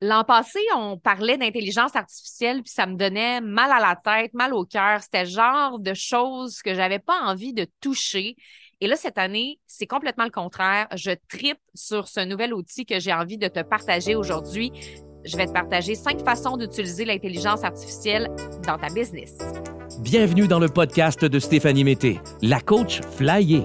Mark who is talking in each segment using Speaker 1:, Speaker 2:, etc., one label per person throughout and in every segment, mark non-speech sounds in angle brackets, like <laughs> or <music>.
Speaker 1: L'an passé, on parlait d'intelligence artificielle, puis ça me donnait mal à la tête, mal au cœur. C'était le genre de choses que j'avais pas envie de toucher. Et là, cette année, c'est complètement le contraire. Je tripe sur ce nouvel outil que j'ai envie de te partager aujourd'hui. Je vais te partager cinq façons d'utiliser l'intelligence artificielle dans ta business.
Speaker 2: Bienvenue dans le podcast de Stéphanie Mété, la coach flyée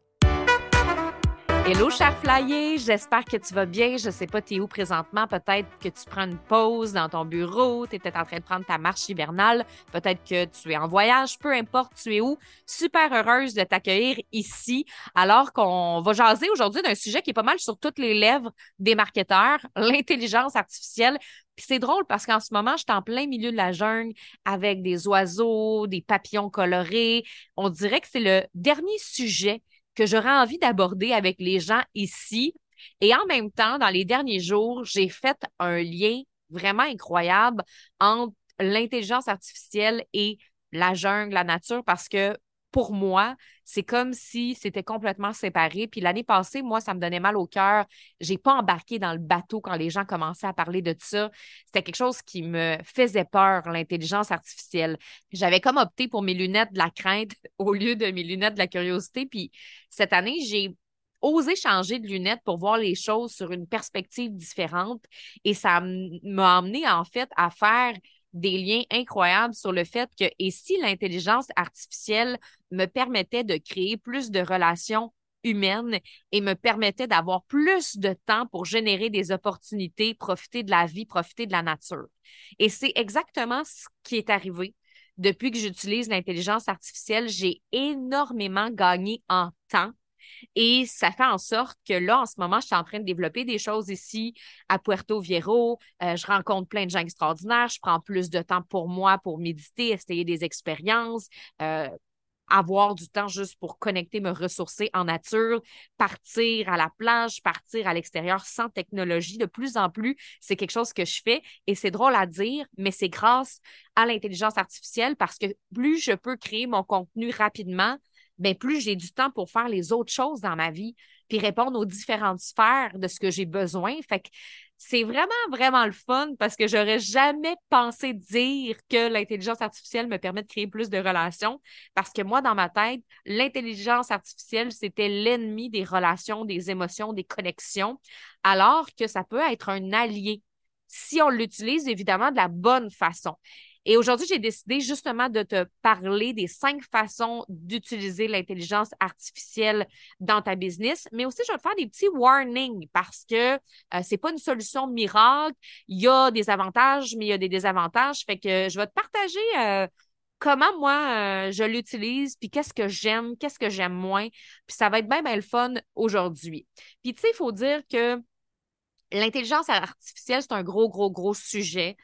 Speaker 1: Hello, cher flyer, j'espère que tu vas bien. Je sais pas, tu es où présentement. Peut-être que tu prends une pause dans ton bureau, tu en train de prendre ta marche hivernale. Peut-être que tu es en voyage, peu importe, tu es où. Super heureuse de t'accueillir ici, alors qu'on va jaser aujourd'hui d'un sujet qui est pas mal sur toutes les lèvres des marketeurs, l'intelligence artificielle. C'est drôle parce qu'en ce moment, je suis en plein milieu de la jungle avec des oiseaux, des papillons colorés. On dirait que c'est le dernier sujet que j'aurais envie d'aborder avec les gens ici. Et en même temps, dans les derniers jours, j'ai fait un lien vraiment incroyable entre l'intelligence artificielle et la jungle, la nature, parce que pour moi, c'est comme si c'était complètement séparé. Puis l'année passée, moi, ça me donnait mal au cœur. J'ai pas embarqué dans le bateau quand les gens commençaient à parler de ça. C'était quelque chose qui me faisait peur, l'intelligence artificielle. J'avais comme opté pour mes lunettes de la crainte <laughs> au lieu de mes lunettes de la curiosité. Puis cette année, j'ai osé changer de lunettes pour voir les choses sur une perspective différente. Et ça m'a amené en fait à faire des liens incroyables sur le fait que, et si l'intelligence artificielle me permettait de créer plus de relations humaines et me permettait d'avoir plus de temps pour générer des opportunités, profiter de la vie, profiter de la nature. Et c'est exactement ce qui est arrivé. Depuis que j'utilise l'intelligence artificielle, j'ai énormément gagné en temps et ça fait en sorte que là, en ce moment, je suis en train de développer des choses ici à Puerto Viejo. Euh, je rencontre plein de gens extraordinaires. Je prends plus de temps pour moi pour méditer, essayer des expériences. Euh, avoir du temps juste pour connecter, me ressourcer en nature, partir à la plage, partir à l'extérieur sans technologie. De plus en plus, c'est quelque chose que je fais et c'est drôle à dire, mais c'est grâce à l'intelligence artificielle parce que plus je peux créer mon contenu rapidement, ben plus j'ai du temps pour faire les autres choses dans ma vie, puis répondre aux différentes sphères de ce que j'ai besoin. Fait que c'est vraiment, vraiment le fun parce que j'aurais jamais pensé dire que l'intelligence artificielle me permet de créer plus de relations parce que moi, dans ma tête, l'intelligence artificielle, c'était l'ennemi des relations, des émotions, des connexions, alors que ça peut être un allié si on l'utilise évidemment de la bonne façon. Et aujourd'hui, j'ai décidé justement de te parler des cinq façons d'utiliser l'intelligence artificielle dans ta business, mais aussi je vais te faire des petits warnings parce que euh, c'est pas une solution miracle. Il y a des avantages, mais il y a des désavantages. Fait que je vais te partager euh, comment moi euh, je l'utilise, puis qu'est-ce que j'aime, qu'est-ce que j'aime moins. Puis ça va être bien, bien le fun aujourd'hui. Puis tu sais, il faut dire que L'intelligence artificielle, c'est un gros, gros, gros sujet.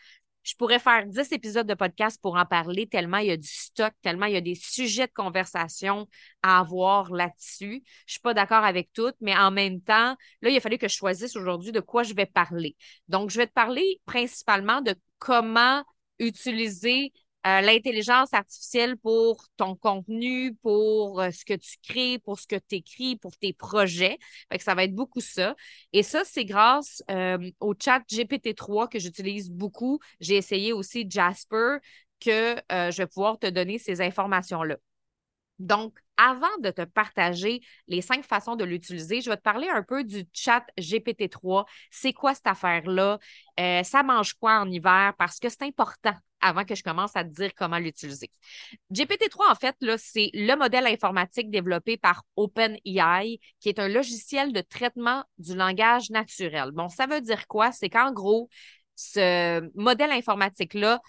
Speaker 1: Je pourrais faire 10 épisodes de podcast pour en parler, tellement il y a du stock, tellement il y a des sujets de conversation à avoir là-dessus. Je suis pas d'accord avec tout, mais en même temps, là, il a fallu que je choisisse aujourd'hui de quoi je vais parler. Donc, je vais te parler principalement de comment utiliser euh, l'intelligence artificielle pour ton contenu, pour euh, ce que tu crées, pour ce que tu écris, pour tes projets. Ça va être beaucoup ça. Et ça, c'est grâce euh, au chat GPT-3 que j'utilise beaucoup. J'ai essayé aussi Jasper que je vais pouvoir te donner ces informations-là. Donc, avant de te partager les cinq façons de l'utiliser, je vais te parler un peu du chat GPT-3. C'est quoi cette affaire-là? ça mange quoi en hiver? Parce que c'est important avant que je commence à te dire comment l'utiliser. GPT-3, en fait, c'est le modèle informatique développé par OpenAI, qui est un logiciel de traitement du langage naturel. Bon, ça veut dire quoi? C'est qu'en gros, ce modèle informatique-là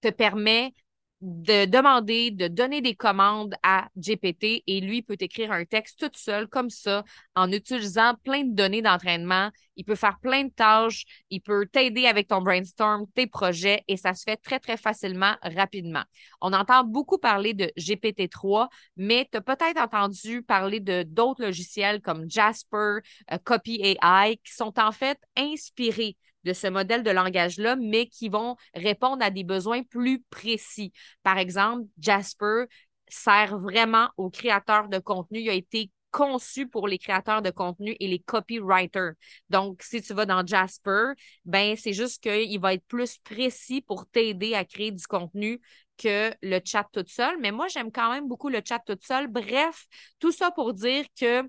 Speaker 1: te permet de demander, de donner des commandes à GPT et lui peut écrire un texte tout seul comme ça en utilisant plein de données d'entraînement. Il peut faire plein de tâches, il peut t'aider avec ton brainstorm, tes projets et ça se fait très, très facilement, rapidement. On entend beaucoup parler de GPT-3, mais tu as peut-être entendu parler de d'autres logiciels comme Jasper, euh, Copy AI qui sont en fait inspirés de ce modèle de langage-là, mais qui vont répondre à des besoins plus précis. Par exemple, Jasper sert vraiment aux créateurs de contenu. Il a été conçu pour les créateurs de contenu et les copywriters. Donc, si tu vas dans Jasper, ben c'est juste qu'il va être plus précis pour t'aider à créer du contenu que le chat tout seul. Mais moi, j'aime quand même beaucoup le chat tout seul. Bref, tout ça pour dire que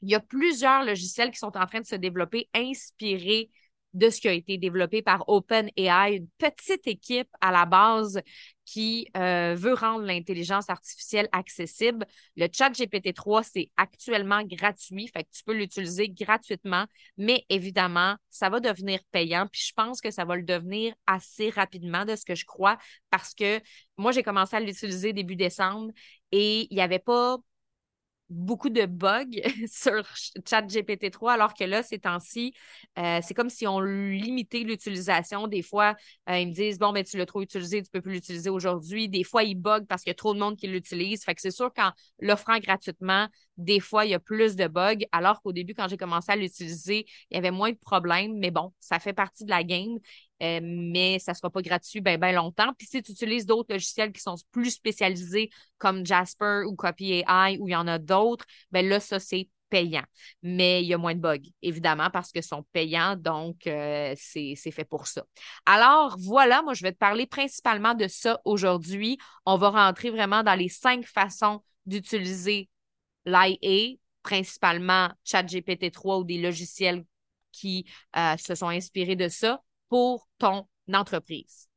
Speaker 1: il y a plusieurs logiciels qui sont en train de se développer inspirés de ce qui a été développé par OpenAI, une petite équipe à la base qui euh, veut rendre l'intelligence artificielle accessible. Le chat GPT-3, c'est actuellement gratuit, fait que tu peux l'utiliser gratuitement, mais évidemment, ça va devenir payant, puis je pense que ça va le devenir assez rapidement de ce que je crois, parce que moi, j'ai commencé à l'utiliser début décembre et il n'y avait pas beaucoup de bugs <laughs> sur ChatGPT-3, alors que là, ces temps-ci, euh, c'est comme si on limitait l'utilisation. Des fois, euh, ils me disent Bon, ben, tu l'as trop utilisé, tu ne peux plus l'utiliser aujourd'hui. Des fois, ils bug parce qu'il y a trop de monde qui l'utilise. Fait que c'est sûr qu'en l'offrant gratuitement, des fois, il y a plus de bugs, alors qu'au début, quand j'ai commencé à l'utiliser, il y avait moins de problèmes. Mais bon, ça fait partie de la game. Euh, mais ça ne sera pas gratuit bien ben longtemps. Puis si tu utilises d'autres logiciels qui sont plus spécialisés comme Jasper ou Copy AI ou il y en a d'autres, ben là, ça, c'est payant. Mais il y a moins de bugs, évidemment, parce qu'ils sont payants, donc euh, c'est fait pour ça. Alors voilà, moi, je vais te parler principalement de ça aujourd'hui. On va rentrer vraiment dans les cinq façons d'utiliser l'IA, principalement ChatGPT-3 ou des logiciels qui euh, se sont inspirés de ça pour ton entreprise.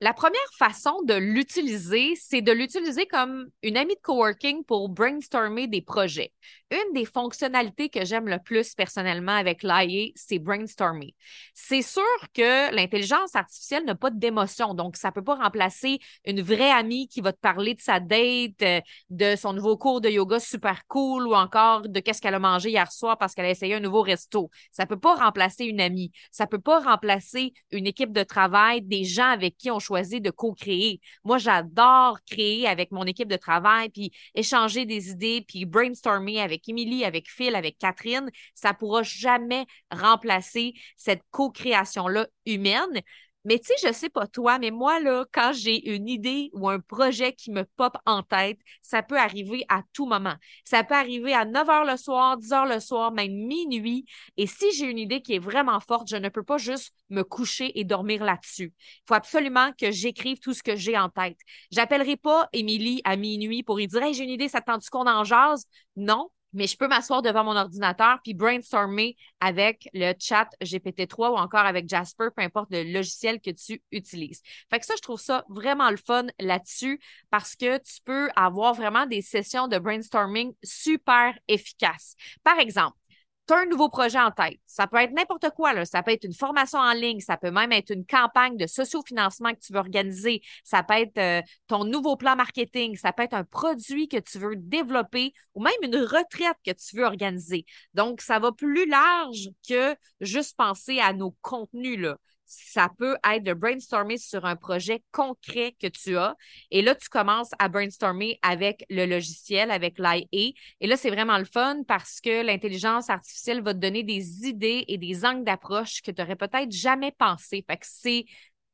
Speaker 1: La première façon de l'utiliser, c'est de l'utiliser comme une amie de coworking pour brainstormer des projets. Une des fonctionnalités que j'aime le plus personnellement avec l'IA, c'est brainstormer. C'est sûr que l'intelligence artificielle n'a pas d'émotion, donc ça ne peut pas remplacer une vraie amie qui va te parler de sa date, euh, de son nouveau cours de yoga super cool ou encore de qu'est-ce qu'elle a mangé hier soir parce qu'elle a essayé un nouveau resto. Ça ne peut pas remplacer une amie. Ça ne peut pas remplacer une équipe de travail, des gens avec qui on choisi de co-créer. Moi, j'adore créer avec mon équipe de travail, puis échanger des idées, puis brainstormer avec Émilie, avec Phil, avec Catherine. Ça ne pourra jamais remplacer cette co-création-là humaine. Mais tu sais, je sais pas toi, mais moi, là, quand j'ai une idée ou un projet qui me pop en tête, ça peut arriver à tout moment. Ça peut arriver à 9 h le soir, 10 h le soir, même minuit. Et si j'ai une idée qui est vraiment forte, je ne peux pas juste me coucher et dormir là-dessus. Il faut absolument que j'écrive tout ce que j'ai en tête. J'appellerai pas Émilie à minuit pour lui dire hey, j'ai une idée, ça tente qu'on en jase? Non, mais je peux m'asseoir devant mon ordinateur puis brainstormer avec le chat GPT-3 ou encore avec Jasper, peu importe le logiciel que tu utilises. Fait que ça, je trouve ça vraiment le fun là-dessus parce que tu peux avoir vraiment des sessions de brainstorming super efficaces. Par exemple, tu as un nouveau projet en tête. Ça peut être n'importe quoi. Là. Ça peut être une formation en ligne. Ça peut même être une campagne de sociofinancement que tu veux organiser. Ça peut être euh, ton nouveau plan marketing. Ça peut être un produit que tu veux développer ou même une retraite que tu veux organiser. Donc, ça va plus large que juste penser à nos contenus. Là ça peut être de brainstormer sur un projet concret que tu as. Et là, tu commences à brainstormer avec le logiciel, avec l'IA. Et là, c'est vraiment le fun parce que l'intelligence artificielle va te donner des idées et des angles d'approche que tu n'aurais peut-être jamais pensé. Fait que c'est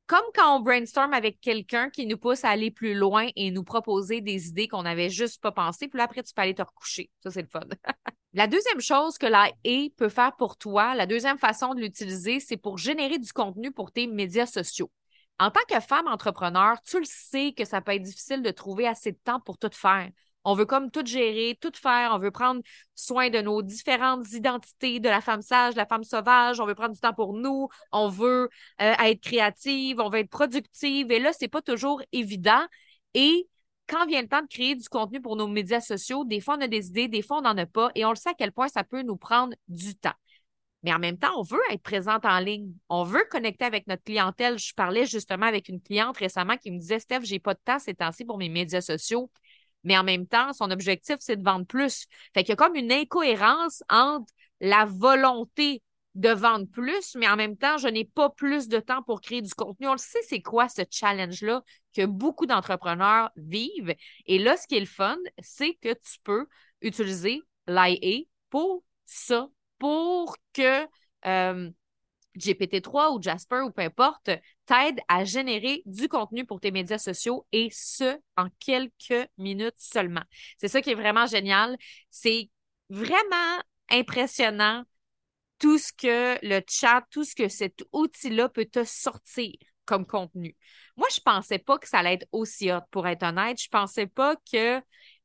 Speaker 1: comme quand on brainstorm avec quelqu'un qui nous pousse à aller plus loin et nous proposer des idées qu'on n'avait juste pas pensé. Puis là, après, tu peux aller te recoucher. Ça, c'est le fun. <laughs> la deuxième chose que la peut faire pour toi, la deuxième façon de l'utiliser, c'est pour générer du contenu pour tes médias sociaux. En tant que femme entrepreneur, tu le sais que ça peut être difficile de trouver assez de temps pour tout faire. On veut comme tout gérer, tout faire. On veut prendre soin de nos différentes identités, de la femme sage, de la femme sauvage. On veut prendre du temps pour nous. On veut euh, être créative. On veut être productive. Et là, c'est pas toujours évident. Et quand vient le temps de créer du contenu pour nos médias sociaux, des fois, on a des idées, des fois, on n'en a pas. Et on le sait à quel point ça peut nous prendre du temps. mais en même temps, on veut être présente en ligne. On veut connecter avec notre clientèle. Je parlais justement avec une cliente récemment qui me disait Steph, j'ai pas de temps ces temps-ci pour mes médias sociaux. Mais en même temps, son objectif, c'est de vendre plus. Fait qu'il y a comme une incohérence entre la volonté de vendre plus, mais en même temps, je n'ai pas plus de temps pour créer du contenu. On le sait, c'est quoi ce challenge-là que beaucoup d'entrepreneurs vivent. Et là, ce qui est le fun, c'est que tu peux utiliser l'IA pour ça, pour que euh, GPT-3 ou Jasper ou peu importe t'aide à générer du contenu pour tes médias sociaux et ce, en quelques minutes seulement. C'est ça qui est vraiment génial. C'est vraiment impressionnant tout ce que le chat, tout ce que cet outil-là peut te sortir comme contenu. Moi, je pensais pas que ça allait être aussi hot, pour être honnête. Je pensais pas que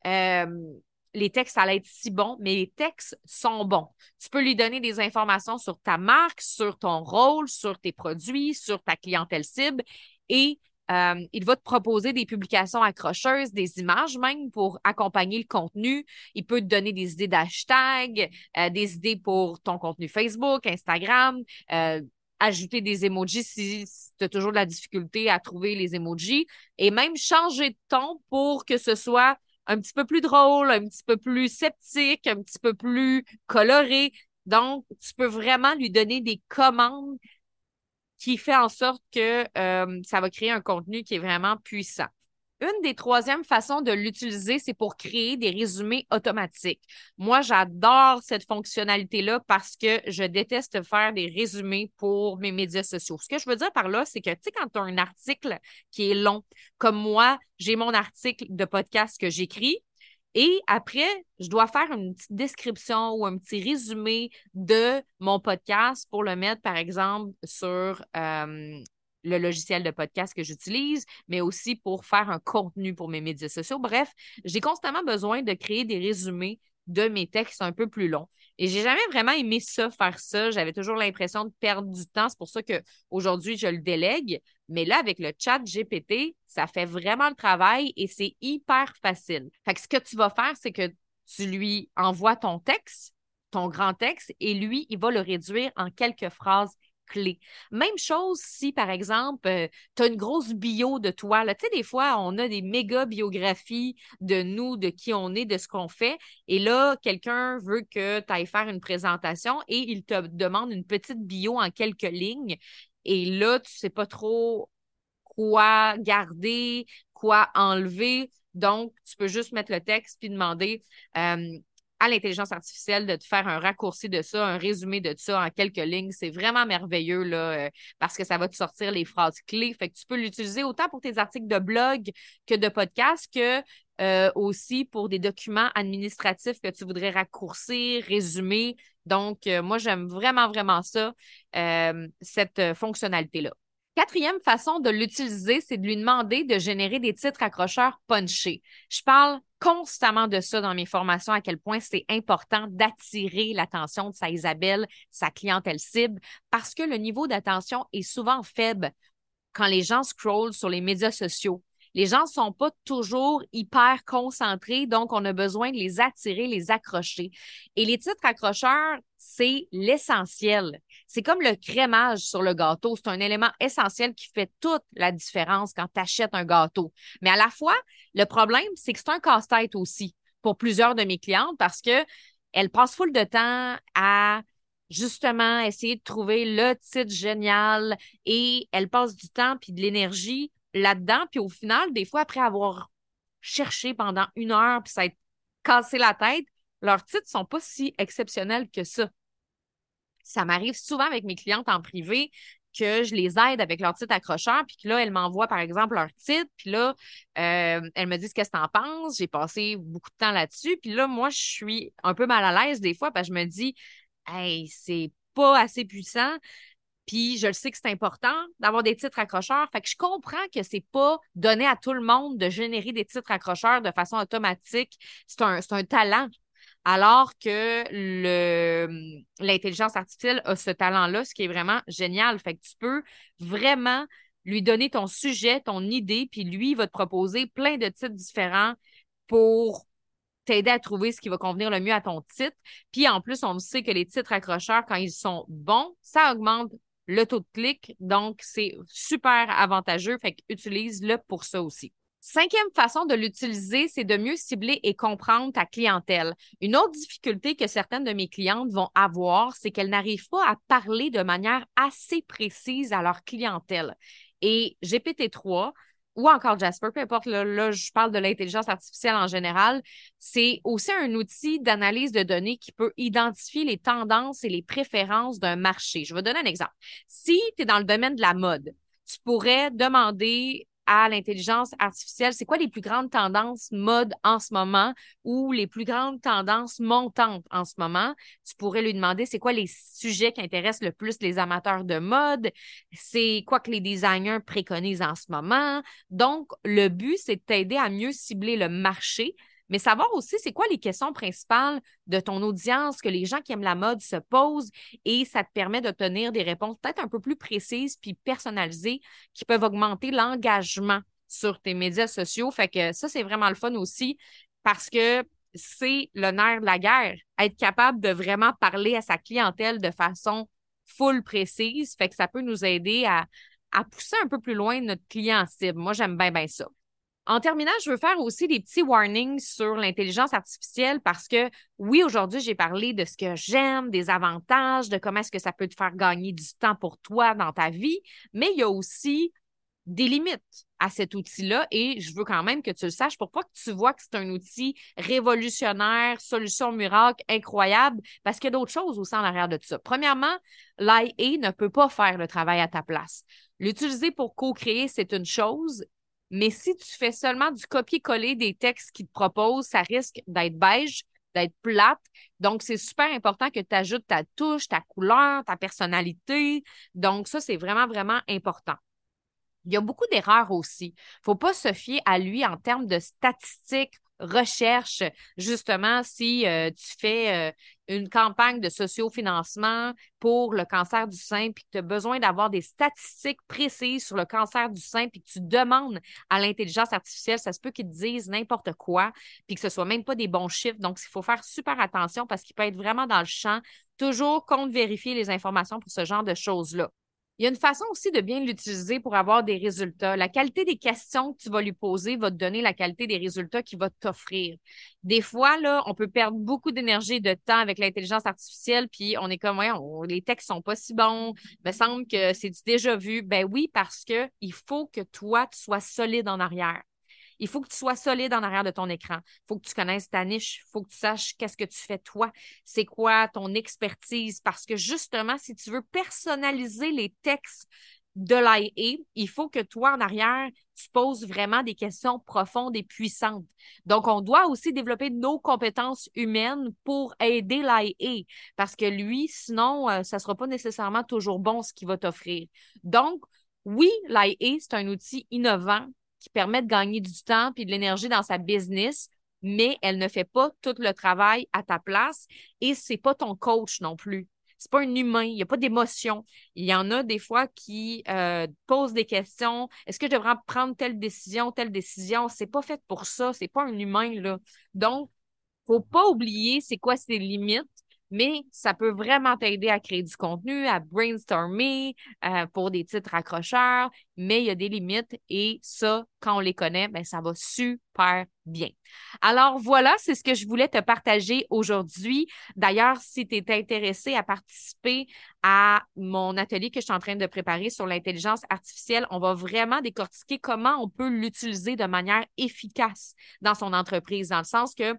Speaker 1: euh, les textes allaient être si bons, mais les textes sont bons. Tu peux lui donner des informations sur ta marque, sur ton rôle, sur tes produits, sur ta clientèle cible et euh, il va te proposer des publications accrocheuses, des images même pour accompagner le contenu. Il peut te donner des idées d'hashtag, euh, des idées pour ton contenu Facebook, Instagram, euh, ajouter des emojis si, tu as toujours de la difficulté à trouver les emojis et même changer de ton pour que ce soit un petit peu plus drôle, un petit peu plus sceptique, un petit peu plus coloré. Donc, tu peux vraiment lui donner des commandes qui fait en sorte que euh, ça va créer un contenu qui est vraiment puissant. Une des troisièmes façons de l'utiliser, c'est pour créer des résumés automatiques. Moi, j'adore cette fonctionnalité-là parce que je déteste faire des résumés pour mes médias sociaux. Ce que je veux dire par là, c'est que, tu sais, quand tu as un article qui est long, comme moi, j'ai mon article de podcast que j'écris, et après, je dois faire une petite description ou un petit résumé de mon podcast pour le mettre, par exemple, sur euh, le logiciel de podcast que j'utilise, mais aussi pour faire un contenu pour mes médias sociaux. Bref, j'ai constamment besoin de créer des résumés de mes textes un peu plus longs. Et j'ai jamais vraiment aimé ça, faire ça. J'avais toujours l'impression de perdre du temps. C'est pour ça qu'aujourd'hui, je le délègue. Mais là, avec le chat GPT, ça fait vraiment le travail et c'est hyper facile. Fait que ce que tu vas faire, c'est que tu lui envoies ton texte, ton grand texte, et lui, il va le réduire en quelques phrases clés. Même chose si, par exemple, euh, tu as une grosse bio de toi. Tu sais, des fois, on a des méga biographies de nous, de qui on est, de ce qu'on fait. Et là, quelqu'un veut que tu ailles faire une présentation et il te demande une petite bio en quelques lignes. Et là, tu ne sais pas trop quoi garder, quoi enlever. Donc, tu peux juste mettre le texte puis demander euh, à l'intelligence artificielle de te faire un raccourci de ça, un résumé de ça en quelques lignes. C'est vraiment merveilleux là, euh, parce que ça va te sortir les phrases clés. Fait que tu peux l'utiliser autant pour tes articles de blog que de podcast que euh, aussi pour des documents administratifs que tu voudrais raccourcir, résumer. Donc, euh, moi, j'aime vraiment, vraiment ça, cette fonctionnalité-là. Quatrième façon de l'utiliser, c'est de lui demander de générer des titres accrocheurs punchés. Je parle constamment de ça dans mes formations, à quel point c'est important d'attirer l'attention de sa Isabelle, sa clientèle cible, parce que le niveau d'attention est souvent faible quand les gens scrollent sur les médias sociaux. Les gens ne sont pas toujours hyper concentrés, donc on a besoin de les attirer, les accrocher. Et les titres accrocheurs, c'est l'essentiel. C'est comme le crémage sur le gâteau. C'est un élément essentiel qui fait toute la différence quand tu achètes un gâteau. Mais à la fois, le problème, c'est que c'est un casse-tête aussi pour plusieurs de mes clientes parce que elles passent full de temps à justement essayer de trouver le titre génial et elles passent du temps puis de l'énergie là-dedans. Puis au final, des fois, après avoir cherché pendant une heure, puis ça a cassé la tête, leurs titres sont pas si exceptionnels que ça. Ça m'arrive souvent avec mes clientes en privé que je les aide avec leur titre accrocheur, puis que là, elles m'envoient, par exemple, leur titre, puis là, euh, elles me disent qu'est-ce que tu en penses. J'ai passé beaucoup de temps là-dessus, puis là, moi, je suis un peu mal à l'aise des fois, parce que je me dis, hey, c'est pas assez puissant. Puis je le sais que c'est important d'avoir des titres accrocheurs. Fait que je comprends que c'est pas donné à tout le monde de générer des titres accrocheurs de façon automatique. C'est un, un talent. Alors que le, l'intelligence artificielle a ce talent-là, ce qui est vraiment génial. Fait que tu peux vraiment lui donner ton sujet, ton idée, puis lui, il va te proposer plein de titres différents pour t'aider à trouver ce qui va convenir le mieux à ton titre. Puis en plus, on sait que les titres accrocheurs, quand ils sont bons, ça augmente le taux de clic. Donc, c'est super avantageux. Fait utilise-le pour ça aussi. Cinquième façon de l'utiliser, c'est de mieux cibler et comprendre ta clientèle. Une autre difficulté que certaines de mes clientes vont avoir, c'est qu'elles n'arrivent pas à parler de manière assez précise à leur clientèle. Et GPT-3, ou encore Jasper, peu importe, là, je parle de l'intelligence artificielle en général, c'est aussi un outil d'analyse de données qui peut identifier les tendances et les préférences d'un marché. Je vais donner un exemple. Si tu es dans le domaine de la mode, tu pourrais demander à l'intelligence artificielle, c'est quoi les plus grandes tendances mode en ce moment ou les plus grandes tendances montantes en ce moment? Tu pourrais lui demander c'est quoi les sujets qui intéressent le plus les amateurs de mode, c'est quoi que les designers préconisent en ce moment? Donc, le but, c'est de t'aider à mieux cibler le marché mais savoir aussi c'est quoi les questions principales de ton audience que les gens qui aiment la mode se posent et ça te permet d'obtenir des réponses peut-être un peu plus précises puis personnalisées qui peuvent augmenter l'engagement sur tes médias sociaux. Fait que ça, c'est vraiment le fun aussi parce que c'est le nerf de la guerre, être capable de vraiment parler à sa clientèle de façon full précise. Fait que ça peut nous aider à, à pousser un peu plus loin notre client cible. Moi, j'aime bien, bien ça. En terminant, je veux faire aussi des petits warnings sur l'intelligence artificielle parce que oui, aujourd'hui, j'ai parlé de ce que j'aime, des avantages, de comment est-ce que ça peut te faire gagner du temps pour toi dans ta vie, mais il y a aussi des limites à cet outil-là et je veux quand même que tu le saches pour pas que tu vois que c'est un outil révolutionnaire, solution miracle, incroyable, parce qu'il y a d'autres choses aussi en arrière de ça. Premièrement, l'IA ne peut pas faire le travail à ta place. L'utiliser pour co-créer, c'est une chose mais si tu fais seulement du copier-coller des textes qu'ils te proposent, ça risque d'être beige, d'être plate. Donc, c'est super important que tu ajoutes ta touche, ta couleur, ta personnalité. Donc, ça, c'est vraiment, vraiment important. Il y a beaucoup d'erreurs aussi. Il ne faut pas se fier à lui en termes de statistiques recherche justement si euh, tu fais euh, une campagne de sociofinancement pour le cancer du sein, puis que tu as besoin d'avoir des statistiques précises sur le cancer du sein, puis que tu demandes à l'intelligence artificielle, ça se peut qu'ils te disent n'importe quoi, puis que ce soit même pas des bons chiffres. Donc, il faut faire super attention parce qu'il peut être vraiment dans le champ. Toujours compte vérifier les informations pour ce genre de choses-là. Il y a une façon aussi de bien l'utiliser pour avoir des résultats. La qualité des questions que tu vas lui poser va te donner la qualité des résultats qu'il va t'offrir. Des fois, là, on peut perdre beaucoup d'énergie et de temps avec l'intelligence artificielle, puis on est comme, ouais, les textes sont pas si bons, il me semble que c'est déjà vu. Ben oui, parce que il faut que toi, tu sois solide en arrière. Il faut que tu sois solide en arrière de ton écran. Il faut que tu connaisses ta niche. Il faut que tu saches qu'est-ce que tu fais toi. C'est quoi ton expertise? Parce que justement, si tu veux personnaliser les textes de l'IA, il faut que toi, en arrière, tu poses vraiment des questions profondes et puissantes. Donc, on doit aussi développer nos compétences humaines pour aider l'IA parce que lui, sinon, euh, ça ne sera pas nécessairement toujours bon ce qu'il va t'offrir. Donc, oui, l'IA, c'est un outil innovant qui permet de gagner du temps puis de l'énergie dans sa business, mais elle ne fait pas tout le travail à ta place et c'est pas ton coach non plus. C'est pas un humain, il n'y a pas d'émotion. Il y en a des fois qui euh, posent des questions. Est-ce que je devrais prendre telle décision, telle décision? C'est pas fait pour ça, c'est pas un humain, là. Donc, faut pas oublier c'est quoi ses limites mais ça peut vraiment t'aider à créer du contenu, à brainstormer euh, pour des titres accrocheurs, mais il y a des limites et ça, quand on les connaît, ben, ça va super bien. Alors voilà, c'est ce que je voulais te partager aujourd'hui. D'ailleurs, si tu es intéressé à participer à mon atelier que je suis en train de préparer sur l'intelligence artificielle, on va vraiment décortiquer comment on peut l'utiliser de manière efficace dans son entreprise, dans le sens que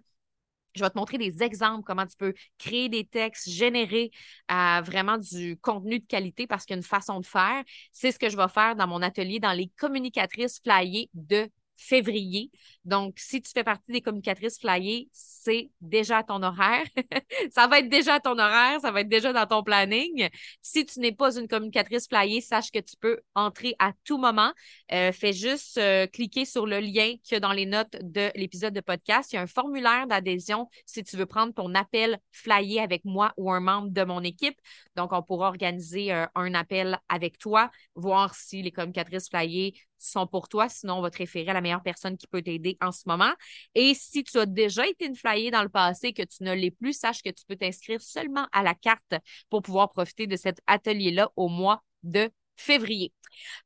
Speaker 1: je vais te montrer des exemples, comment tu peux créer des textes, générer euh, vraiment du contenu de qualité parce qu'il y a une façon de faire. C'est ce que je vais faire dans mon atelier dans les communicatrices flyées de février. Donc, si tu fais partie des communicatrices flyées, c'est déjà ton horaire. <laughs> ça va être déjà ton horaire, ça va être déjà dans ton planning. Si tu n'es pas une communicatrice flyée, sache que tu peux entrer à tout moment. Euh, fais juste euh, cliquer sur le lien qu'il y a dans les notes de l'épisode de podcast. Il y a un formulaire d'adhésion si tu veux prendre ton appel flyé avec moi ou un membre de mon équipe. Donc, on pourra organiser euh, un appel avec toi, voir si les communicatrices flyées sont pour toi. Sinon, on va te référer à la meilleure personne qui peut t'aider en ce moment. Et si tu as déjà été une flyée dans le passé, que tu ne l'es plus, sache que tu peux t'inscrire seulement à la carte pour pouvoir profiter de cet atelier-là au mois de février.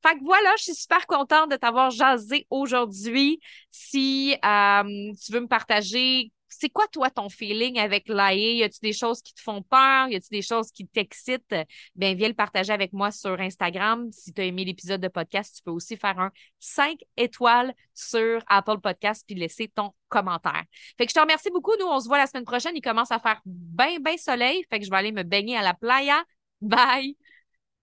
Speaker 1: Fait que voilà, je suis super contente de t'avoir jasé aujourd'hui. Si euh, tu veux me partager c'est quoi, toi, ton feeling avec l'AE? Y a-tu des choses qui te font peur? Y a-tu des choses qui t'excitent? Ben, viens le partager avec moi sur Instagram. Si tu as aimé l'épisode de podcast, tu peux aussi faire un 5 étoiles sur Apple Podcast puis laisser ton commentaire. Fait que je te remercie beaucoup. Nous, on se voit la semaine prochaine. Il commence à faire bien, bien soleil. Fait que je vais aller me baigner à la playa. Bye!